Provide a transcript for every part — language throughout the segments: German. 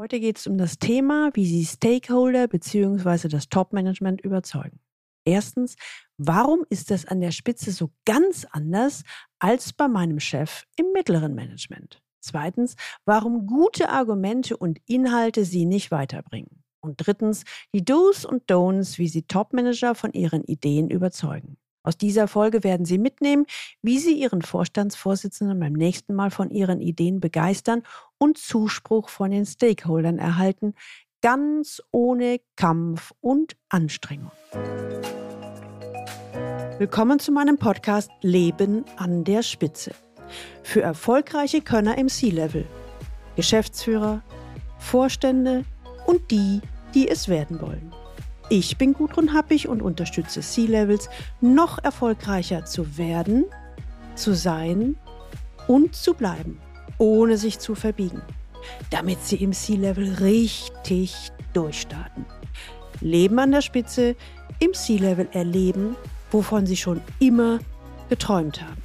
Heute geht es um das Thema, wie Sie Stakeholder bzw. das Top-Management überzeugen. Erstens, warum ist das an der Spitze so ganz anders als bei meinem Chef im mittleren Management? Zweitens, warum gute Argumente und Inhalte Sie nicht weiterbringen? Und drittens, die Do's und Don'ts, wie Sie Top-Manager von Ihren Ideen überzeugen. Aus dieser Folge werden Sie mitnehmen, wie Sie Ihren Vorstandsvorsitzenden beim nächsten Mal von Ihren Ideen begeistern und Zuspruch von den Stakeholdern erhalten, ganz ohne Kampf und Anstrengung. Willkommen zu meinem Podcast Leben an der Spitze. Für erfolgreiche Könner im C-Level, Geschäftsführer, Vorstände und die, die es werden wollen. Ich bin Gudrun Happig und unterstütze C-Levels, noch erfolgreicher zu werden, zu sein und zu bleiben, ohne sich zu verbiegen, damit sie im C-Level richtig durchstarten. Leben an der Spitze, im C-Level erleben, wovon sie schon immer geträumt haben.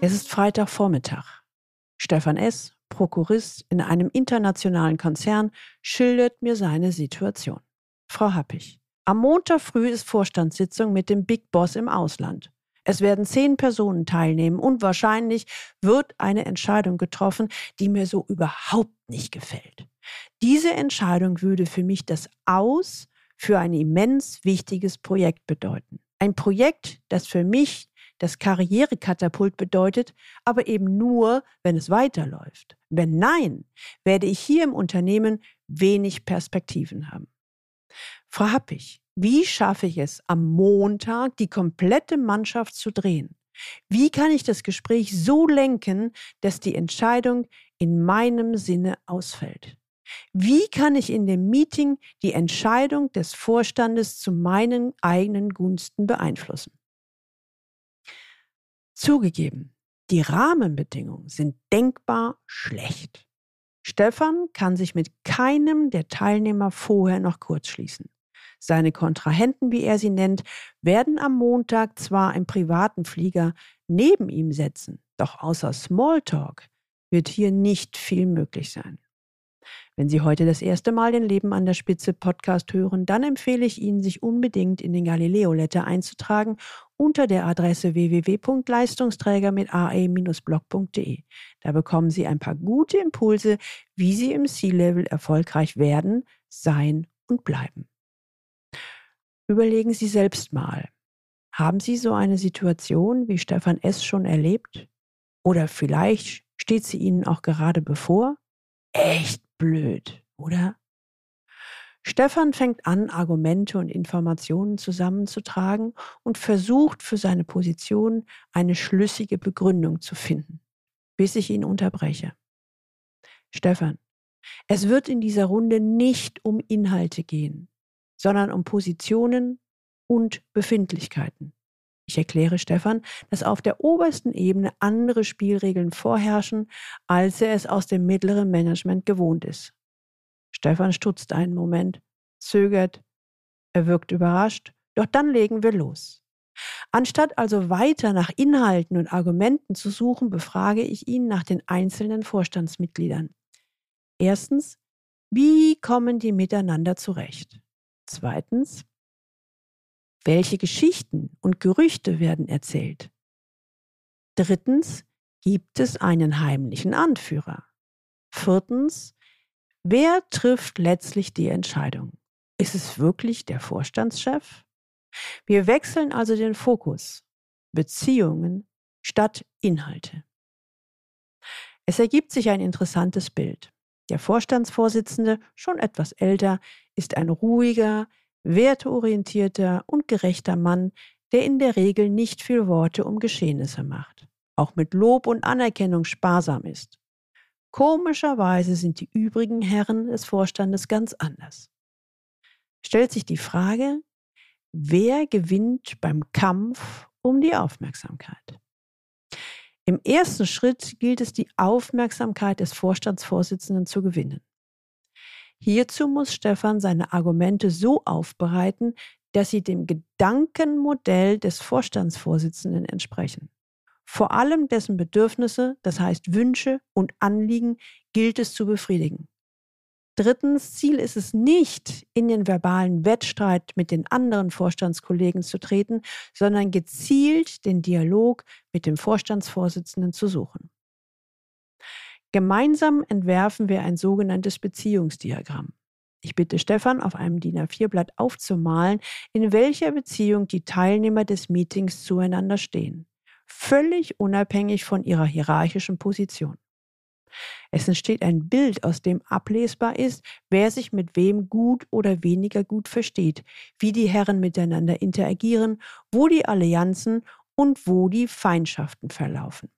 Es ist Freitagvormittag. Stefan S., Prokurist in einem internationalen Konzern, schildert mir seine Situation. Frau Happig. Am Montag früh ist Vorstandssitzung mit dem Big Boss im Ausland. Es werden zehn Personen teilnehmen und wahrscheinlich wird eine Entscheidung getroffen, die mir so überhaupt nicht gefällt. Diese Entscheidung würde für mich das Aus für ein immens wichtiges Projekt bedeuten. Ein Projekt, das für mich das Karrierekatapult bedeutet, aber eben nur, wenn es weiterläuft. Wenn nein, werde ich hier im Unternehmen wenig Perspektiven haben. Frau Happig, wie schaffe ich es, am Montag die komplette Mannschaft zu drehen? Wie kann ich das Gespräch so lenken, dass die Entscheidung in meinem Sinne ausfällt? Wie kann ich in dem Meeting die Entscheidung des Vorstandes zu meinen eigenen Gunsten beeinflussen? Zugegeben, die Rahmenbedingungen sind denkbar schlecht. Stefan kann sich mit keinem der Teilnehmer vorher noch kurzschließen. Seine Kontrahenten, wie er sie nennt, werden am Montag zwar im privaten Flieger neben ihm setzen, doch außer Smalltalk wird hier nicht viel möglich sein. Wenn Sie heute das erste Mal den Leben an der Spitze Podcast hören, dann empfehle ich Ihnen, sich unbedingt in den Galileo Letter einzutragen unter der Adresse www.leistungsträger mit ae-blog.de. Da bekommen Sie ein paar gute Impulse, wie Sie im C-Level erfolgreich werden, sein und bleiben. Überlegen Sie selbst mal. Haben Sie so eine Situation wie Stefan S. schon erlebt? Oder vielleicht steht sie Ihnen auch gerade bevor? Echt blöd, oder? Stefan fängt an, Argumente und Informationen zusammenzutragen und versucht für seine Position eine schlüssige Begründung zu finden, bis ich ihn unterbreche. Stefan, es wird in dieser Runde nicht um Inhalte gehen, sondern um Positionen und Befindlichkeiten. Ich erkläre Stefan, dass auf der obersten Ebene andere Spielregeln vorherrschen, als er es aus dem mittleren Management gewohnt ist. Stefan stutzt einen Moment, zögert, er wirkt überrascht, doch dann legen wir los. Anstatt also weiter nach Inhalten und Argumenten zu suchen, befrage ich ihn nach den einzelnen Vorstandsmitgliedern. Erstens, wie kommen die miteinander zurecht? Zweitens, welche Geschichten und Gerüchte werden erzählt? Drittens, gibt es einen heimlichen Anführer? Viertens, wer trifft letztlich die Entscheidung? Ist es wirklich der Vorstandschef? Wir wechseln also den Fokus. Beziehungen statt Inhalte. Es ergibt sich ein interessantes Bild. Der Vorstandsvorsitzende, schon etwas älter, ist ein ruhiger, werteorientierter und gerechter Mann, der in der Regel nicht viel Worte um Geschehnisse macht, auch mit Lob und Anerkennung sparsam ist. Komischerweise sind die übrigen Herren des Vorstandes ganz anders. Stellt sich die Frage, wer gewinnt beim Kampf um die Aufmerksamkeit? Im ersten Schritt gilt es, die Aufmerksamkeit des Vorstandsvorsitzenden zu gewinnen. Hierzu muss Stefan seine Argumente so aufbereiten, dass sie dem Gedankenmodell des Vorstandsvorsitzenden entsprechen. Vor allem dessen Bedürfnisse, das heißt Wünsche und Anliegen, gilt es zu befriedigen. Drittens, Ziel ist es nicht, in den verbalen Wettstreit mit den anderen Vorstandskollegen zu treten, sondern gezielt den Dialog mit dem Vorstandsvorsitzenden zu suchen. Gemeinsam entwerfen wir ein sogenanntes Beziehungsdiagramm. Ich bitte Stefan, auf einem DIN A4-Blatt aufzumalen, in welcher Beziehung die Teilnehmer des Meetings zueinander stehen, völlig unabhängig von ihrer hierarchischen Position. Es entsteht ein Bild, aus dem ablesbar ist, wer sich mit wem gut oder weniger gut versteht, wie die Herren miteinander interagieren, wo die Allianzen und wo die Feindschaften verlaufen.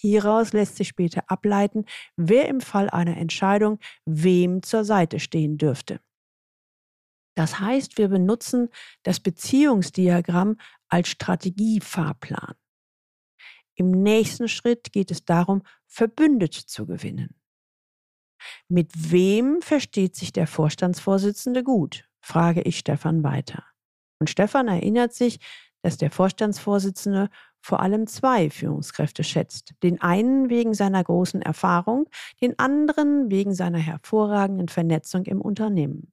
Hieraus lässt sich später ableiten, wer im Fall einer Entscheidung wem zur Seite stehen dürfte. Das heißt, wir benutzen das Beziehungsdiagramm als Strategiefahrplan. Im nächsten Schritt geht es darum, Verbündete zu gewinnen. Mit wem versteht sich der Vorstandsvorsitzende gut? frage ich Stefan weiter. Und Stefan erinnert sich, dass der Vorstandsvorsitzende vor allem zwei Führungskräfte schätzt. Den einen wegen seiner großen Erfahrung, den anderen wegen seiner hervorragenden Vernetzung im Unternehmen.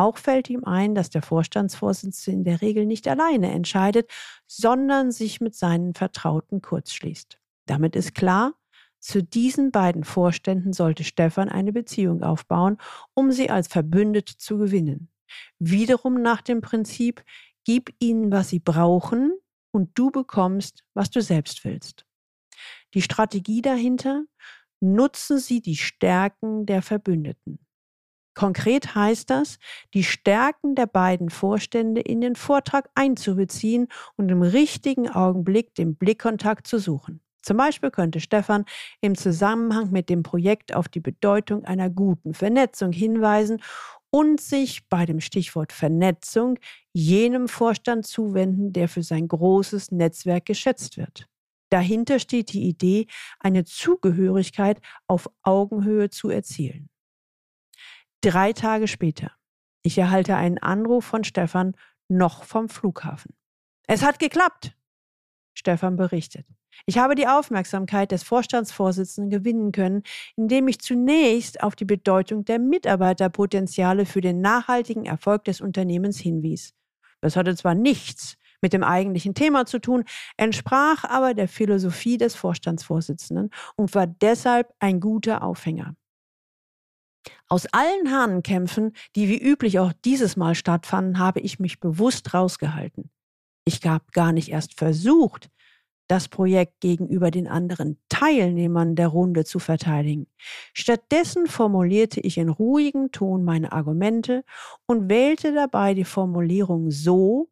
Auch fällt ihm ein, dass der Vorstandsvorsitzende in der Regel nicht alleine entscheidet, sondern sich mit seinen Vertrauten kurzschließt. Damit ist klar, zu diesen beiden Vorständen sollte Stefan eine Beziehung aufbauen, um sie als Verbündete zu gewinnen. Wiederum nach dem Prinzip, gib ihnen, was sie brauchen, und du bekommst, was du selbst willst. Die Strategie dahinter, nutzen sie die Stärken der Verbündeten. Konkret heißt das, die Stärken der beiden Vorstände in den Vortrag einzubeziehen und im richtigen Augenblick den Blickkontakt zu suchen. Zum Beispiel könnte Stefan im Zusammenhang mit dem Projekt auf die Bedeutung einer guten Vernetzung hinweisen und sich bei dem Stichwort Vernetzung jenem Vorstand zuwenden, der für sein großes Netzwerk geschätzt wird. Dahinter steht die Idee, eine Zugehörigkeit auf Augenhöhe zu erzielen. Drei Tage später. Ich erhalte einen Anruf von Stefan, noch vom Flughafen. Es hat geklappt, Stefan berichtet. Ich habe die Aufmerksamkeit des Vorstandsvorsitzenden gewinnen können, indem ich zunächst auf die Bedeutung der Mitarbeiterpotenziale für den nachhaltigen Erfolg des Unternehmens hinwies. Das hatte zwar nichts mit dem eigentlichen Thema zu tun, entsprach aber der Philosophie des Vorstandsvorsitzenden und war deshalb ein guter Aufhänger. Aus allen Hahnenkämpfen, die wie üblich auch dieses Mal stattfanden, habe ich mich bewusst rausgehalten. Ich habe gar nicht erst versucht, das Projekt gegenüber den anderen Teilnehmern der Runde zu verteidigen. Stattdessen formulierte ich in ruhigem Ton meine Argumente und wählte dabei die Formulierung so,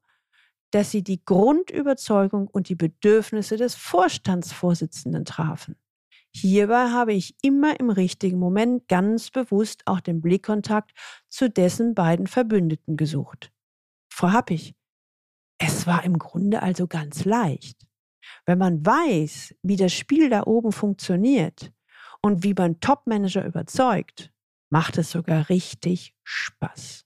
dass sie die Grundüberzeugung und die Bedürfnisse des Vorstandsvorsitzenden trafen. Hierbei habe ich immer im richtigen Moment ganz bewusst auch den Blickkontakt zu dessen beiden Verbündeten gesucht. Frau Happig, es war im Grunde also ganz leicht. Wenn man weiß, wie das Spiel da oben funktioniert und wie man Topmanager überzeugt, macht es sogar richtig Spaß.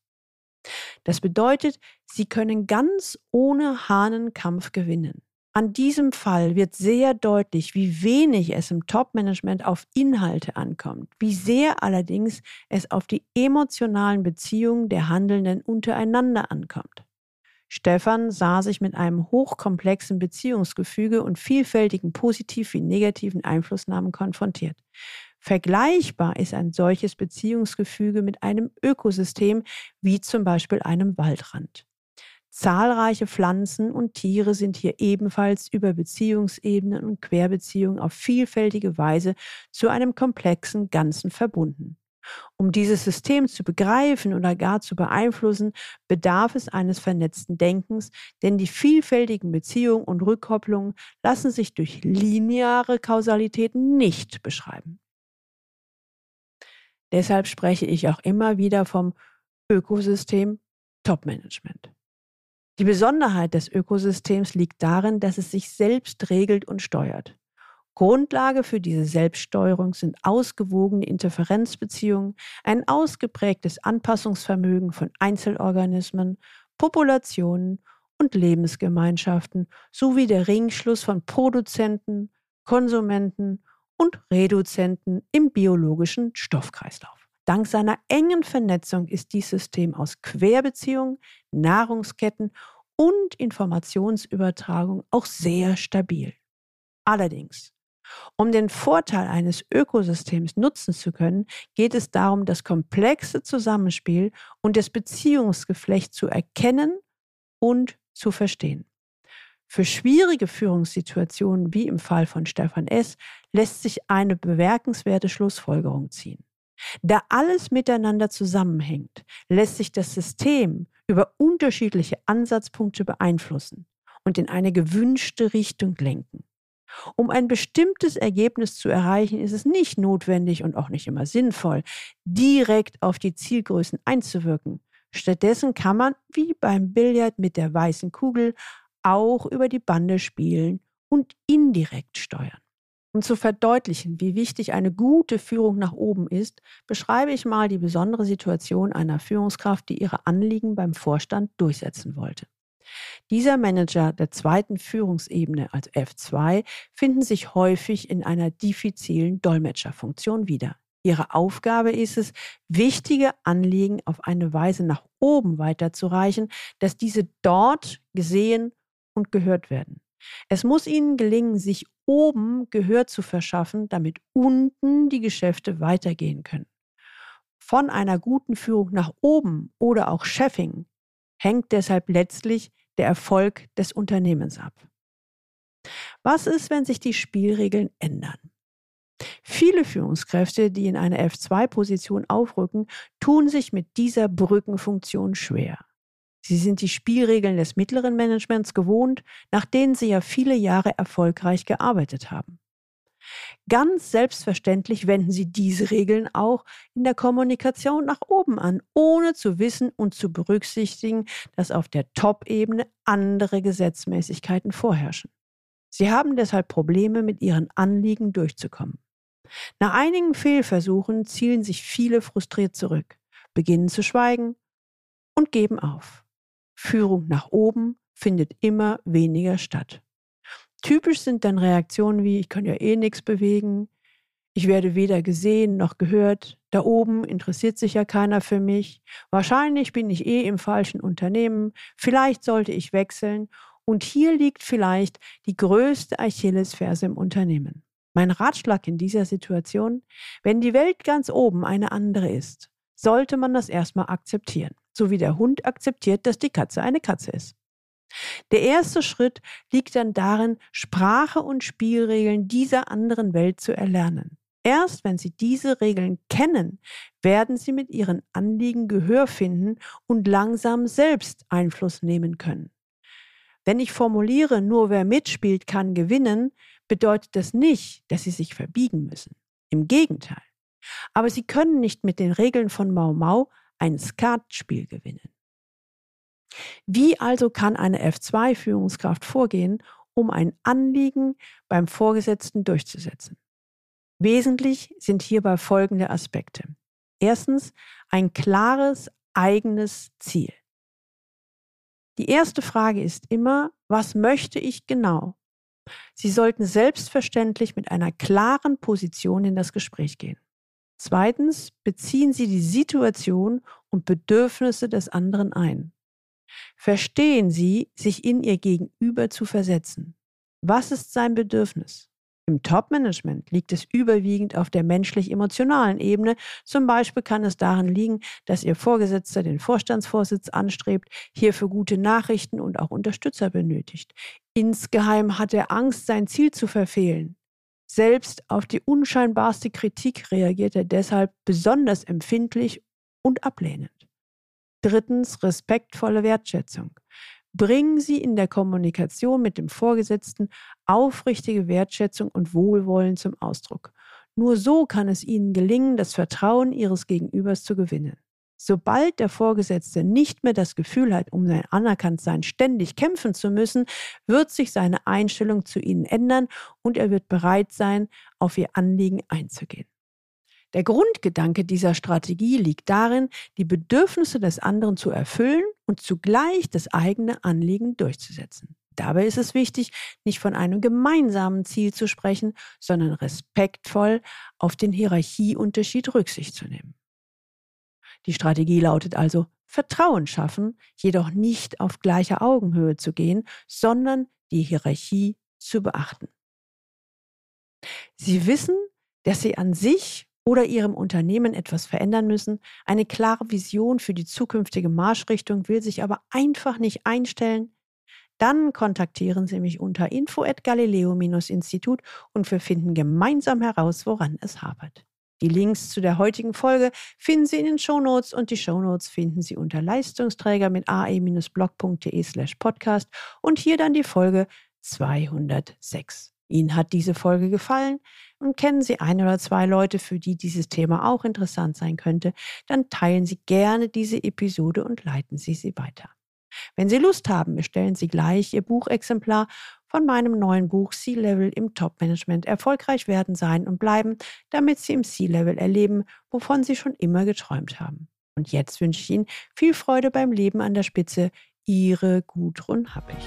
Das bedeutet, sie können ganz ohne Hahnenkampf gewinnen. An diesem Fall wird sehr deutlich, wie wenig es im Top-Management auf Inhalte ankommt, wie sehr allerdings es auf die emotionalen Beziehungen der Handelnden untereinander ankommt. Stefan sah sich mit einem hochkomplexen Beziehungsgefüge und vielfältigen positiv wie negativen Einflussnahmen konfrontiert. Vergleichbar ist ein solches Beziehungsgefüge mit einem Ökosystem wie zum Beispiel einem Waldrand. Zahlreiche Pflanzen und Tiere sind hier ebenfalls über Beziehungsebenen und Querbeziehungen auf vielfältige Weise zu einem komplexen Ganzen verbunden. Um dieses System zu begreifen oder gar zu beeinflussen, bedarf es eines vernetzten Denkens, denn die vielfältigen Beziehungen und Rückkopplungen lassen sich durch lineare Kausalitäten nicht beschreiben. Deshalb spreche ich auch immer wieder vom Ökosystem Top-Management. Die Besonderheit des Ökosystems liegt darin, dass es sich selbst regelt und steuert. Grundlage für diese Selbststeuerung sind ausgewogene Interferenzbeziehungen, ein ausgeprägtes Anpassungsvermögen von Einzelorganismen, Populationen und Lebensgemeinschaften sowie der Ringschluss von Produzenten, Konsumenten und Reduzenten im biologischen Stoffkreislauf. Dank seiner engen Vernetzung ist dieses System aus Querbeziehungen, Nahrungsketten und Informationsübertragung auch sehr stabil. Allerdings, um den Vorteil eines Ökosystems nutzen zu können, geht es darum, das komplexe Zusammenspiel und das Beziehungsgeflecht zu erkennen und zu verstehen. Für schwierige Führungssituationen wie im Fall von Stefan S. lässt sich eine bemerkenswerte Schlussfolgerung ziehen. Da alles miteinander zusammenhängt, lässt sich das System über unterschiedliche Ansatzpunkte beeinflussen und in eine gewünschte Richtung lenken. Um ein bestimmtes Ergebnis zu erreichen, ist es nicht notwendig und auch nicht immer sinnvoll, direkt auf die Zielgrößen einzuwirken. Stattdessen kann man, wie beim Billard mit der weißen Kugel, auch über die Bande spielen und indirekt steuern. Um zu verdeutlichen, wie wichtig eine gute Führung nach oben ist, beschreibe ich mal die besondere Situation einer Führungskraft, die ihre Anliegen beim Vorstand durchsetzen wollte. Dieser Manager der zweiten Führungsebene als F2 finden sich häufig in einer diffizilen Dolmetscherfunktion wieder. Ihre Aufgabe ist es, wichtige Anliegen auf eine Weise nach oben weiterzureichen, dass diese dort gesehen und gehört werden. Es muss ihnen gelingen, sich oben Gehör zu verschaffen, damit unten die Geschäfte weitergehen können. Von einer guten Führung nach oben oder auch Chefing hängt deshalb letztlich der Erfolg des Unternehmens ab. Was ist, wenn sich die Spielregeln ändern? Viele Führungskräfte, die in eine F2-Position aufrücken, tun sich mit dieser Brückenfunktion schwer. Sie sind die Spielregeln des mittleren Managements gewohnt, nach denen sie ja viele Jahre erfolgreich gearbeitet haben. Ganz selbstverständlich wenden sie diese Regeln auch in der Kommunikation nach oben an, ohne zu wissen und zu berücksichtigen, dass auf der Top-Ebene andere Gesetzmäßigkeiten vorherrschen. Sie haben deshalb Probleme, mit ihren Anliegen durchzukommen. Nach einigen Fehlversuchen zielen sich viele frustriert zurück, beginnen zu schweigen und geben auf. Führung nach oben findet immer weniger statt. Typisch sind dann Reaktionen wie, ich kann ja eh nichts bewegen, ich werde weder gesehen noch gehört, da oben interessiert sich ja keiner für mich, wahrscheinlich bin ich eh im falschen Unternehmen, vielleicht sollte ich wechseln und hier liegt vielleicht die größte Achillesferse im Unternehmen. Mein Ratschlag in dieser Situation, wenn die Welt ganz oben eine andere ist, sollte man das erstmal akzeptieren so wie der Hund akzeptiert, dass die Katze eine Katze ist. Der erste Schritt liegt dann darin, Sprache und Spielregeln dieser anderen Welt zu erlernen. Erst wenn Sie diese Regeln kennen, werden Sie mit Ihren Anliegen Gehör finden und langsam selbst Einfluss nehmen können. Wenn ich formuliere, nur wer mitspielt, kann gewinnen, bedeutet das nicht, dass Sie sich verbiegen müssen. Im Gegenteil. Aber Sie können nicht mit den Regeln von Mau Mau ein Skatspiel gewinnen. Wie also kann eine F2-Führungskraft vorgehen, um ein Anliegen beim Vorgesetzten durchzusetzen? Wesentlich sind hierbei folgende Aspekte. Erstens ein klares eigenes Ziel. Die erste Frage ist immer, was möchte ich genau? Sie sollten selbstverständlich mit einer klaren Position in das Gespräch gehen. Zweitens beziehen Sie die Situation und Bedürfnisse des anderen ein. Verstehen Sie, sich in Ihr Gegenüber zu versetzen. Was ist sein Bedürfnis? Im Top-Management liegt es überwiegend auf der menschlich-emotionalen Ebene. Zum Beispiel kann es darin liegen, dass Ihr Vorgesetzter den Vorstandsvorsitz anstrebt, hierfür gute Nachrichten und auch Unterstützer benötigt. Insgeheim hat er Angst, sein Ziel zu verfehlen. Selbst auf die unscheinbarste Kritik reagiert er deshalb besonders empfindlich und ablehnend. Drittens respektvolle Wertschätzung. Bringen Sie in der Kommunikation mit dem Vorgesetzten aufrichtige Wertschätzung und Wohlwollen zum Ausdruck. Nur so kann es Ihnen gelingen, das Vertrauen Ihres Gegenübers zu gewinnen. Sobald der Vorgesetzte nicht mehr das Gefühl hat, um sein Anerkanntsein ständig kämpfen zu müssen, wird sich seine Einstellung zu ihnen ändern und er wird bereit sein, auf ihr Anliegen einzugehen. Der Grundgedanke dieser Strategie liegt darin, die Bedürfnisse des anderen zu erfüllen und zugleich das eigene Anliegen durchzusetzen. Dabei ist es wichtig, nicht von einem gemeinsamen Ziel zu sprechen, sondern respektvoll auf den Hierarchieunterschied Rücksicht zu nehmen. Die Strategie lautet also Vertrauen schaffen, jedoch nicht auf gleicher Augenhöhe zu gehen, sondern die Hierarchie zu beachten. Sie wissen, dass Sie an sich oder Ihrem Unternehmen etwas verändern müssen. Eine klare Vision für die zukünftige Marschrichtung will sich aber einfach nicht einstellen. Dann kontaktieren Sie mich unter info@galileo-institut und wir finden gemeinsam heraus, woran es hapert. Die Links zu der heutigen Folge finden Sie in den Shownotes und die Shownotes finden Sie unter Leistungsträger mit ae-blog.de slash podcast und hier dann die Folge 206. Ihnen hat diese Folge gefallen und kennen Sie ein oder zwei Leute, für die dieses Thema auch interessant sein könnte, dann teilen Sie gerne diese Episode und leiten Sie sie weiter. Wenn Sie Lust haben, bestellen Sie gleich Ihr Buchexemplar von meinem neuen Buch C-Level im Top-Management erfolgreich werden, sein und bleiben, damit Sie im C-Level erleben, wovon Sie schon immer geträumt haben. Und jetzt wünsche ich Ihnen viel Freude beim Leben an der Spitze. Ihre Gudrun Happig.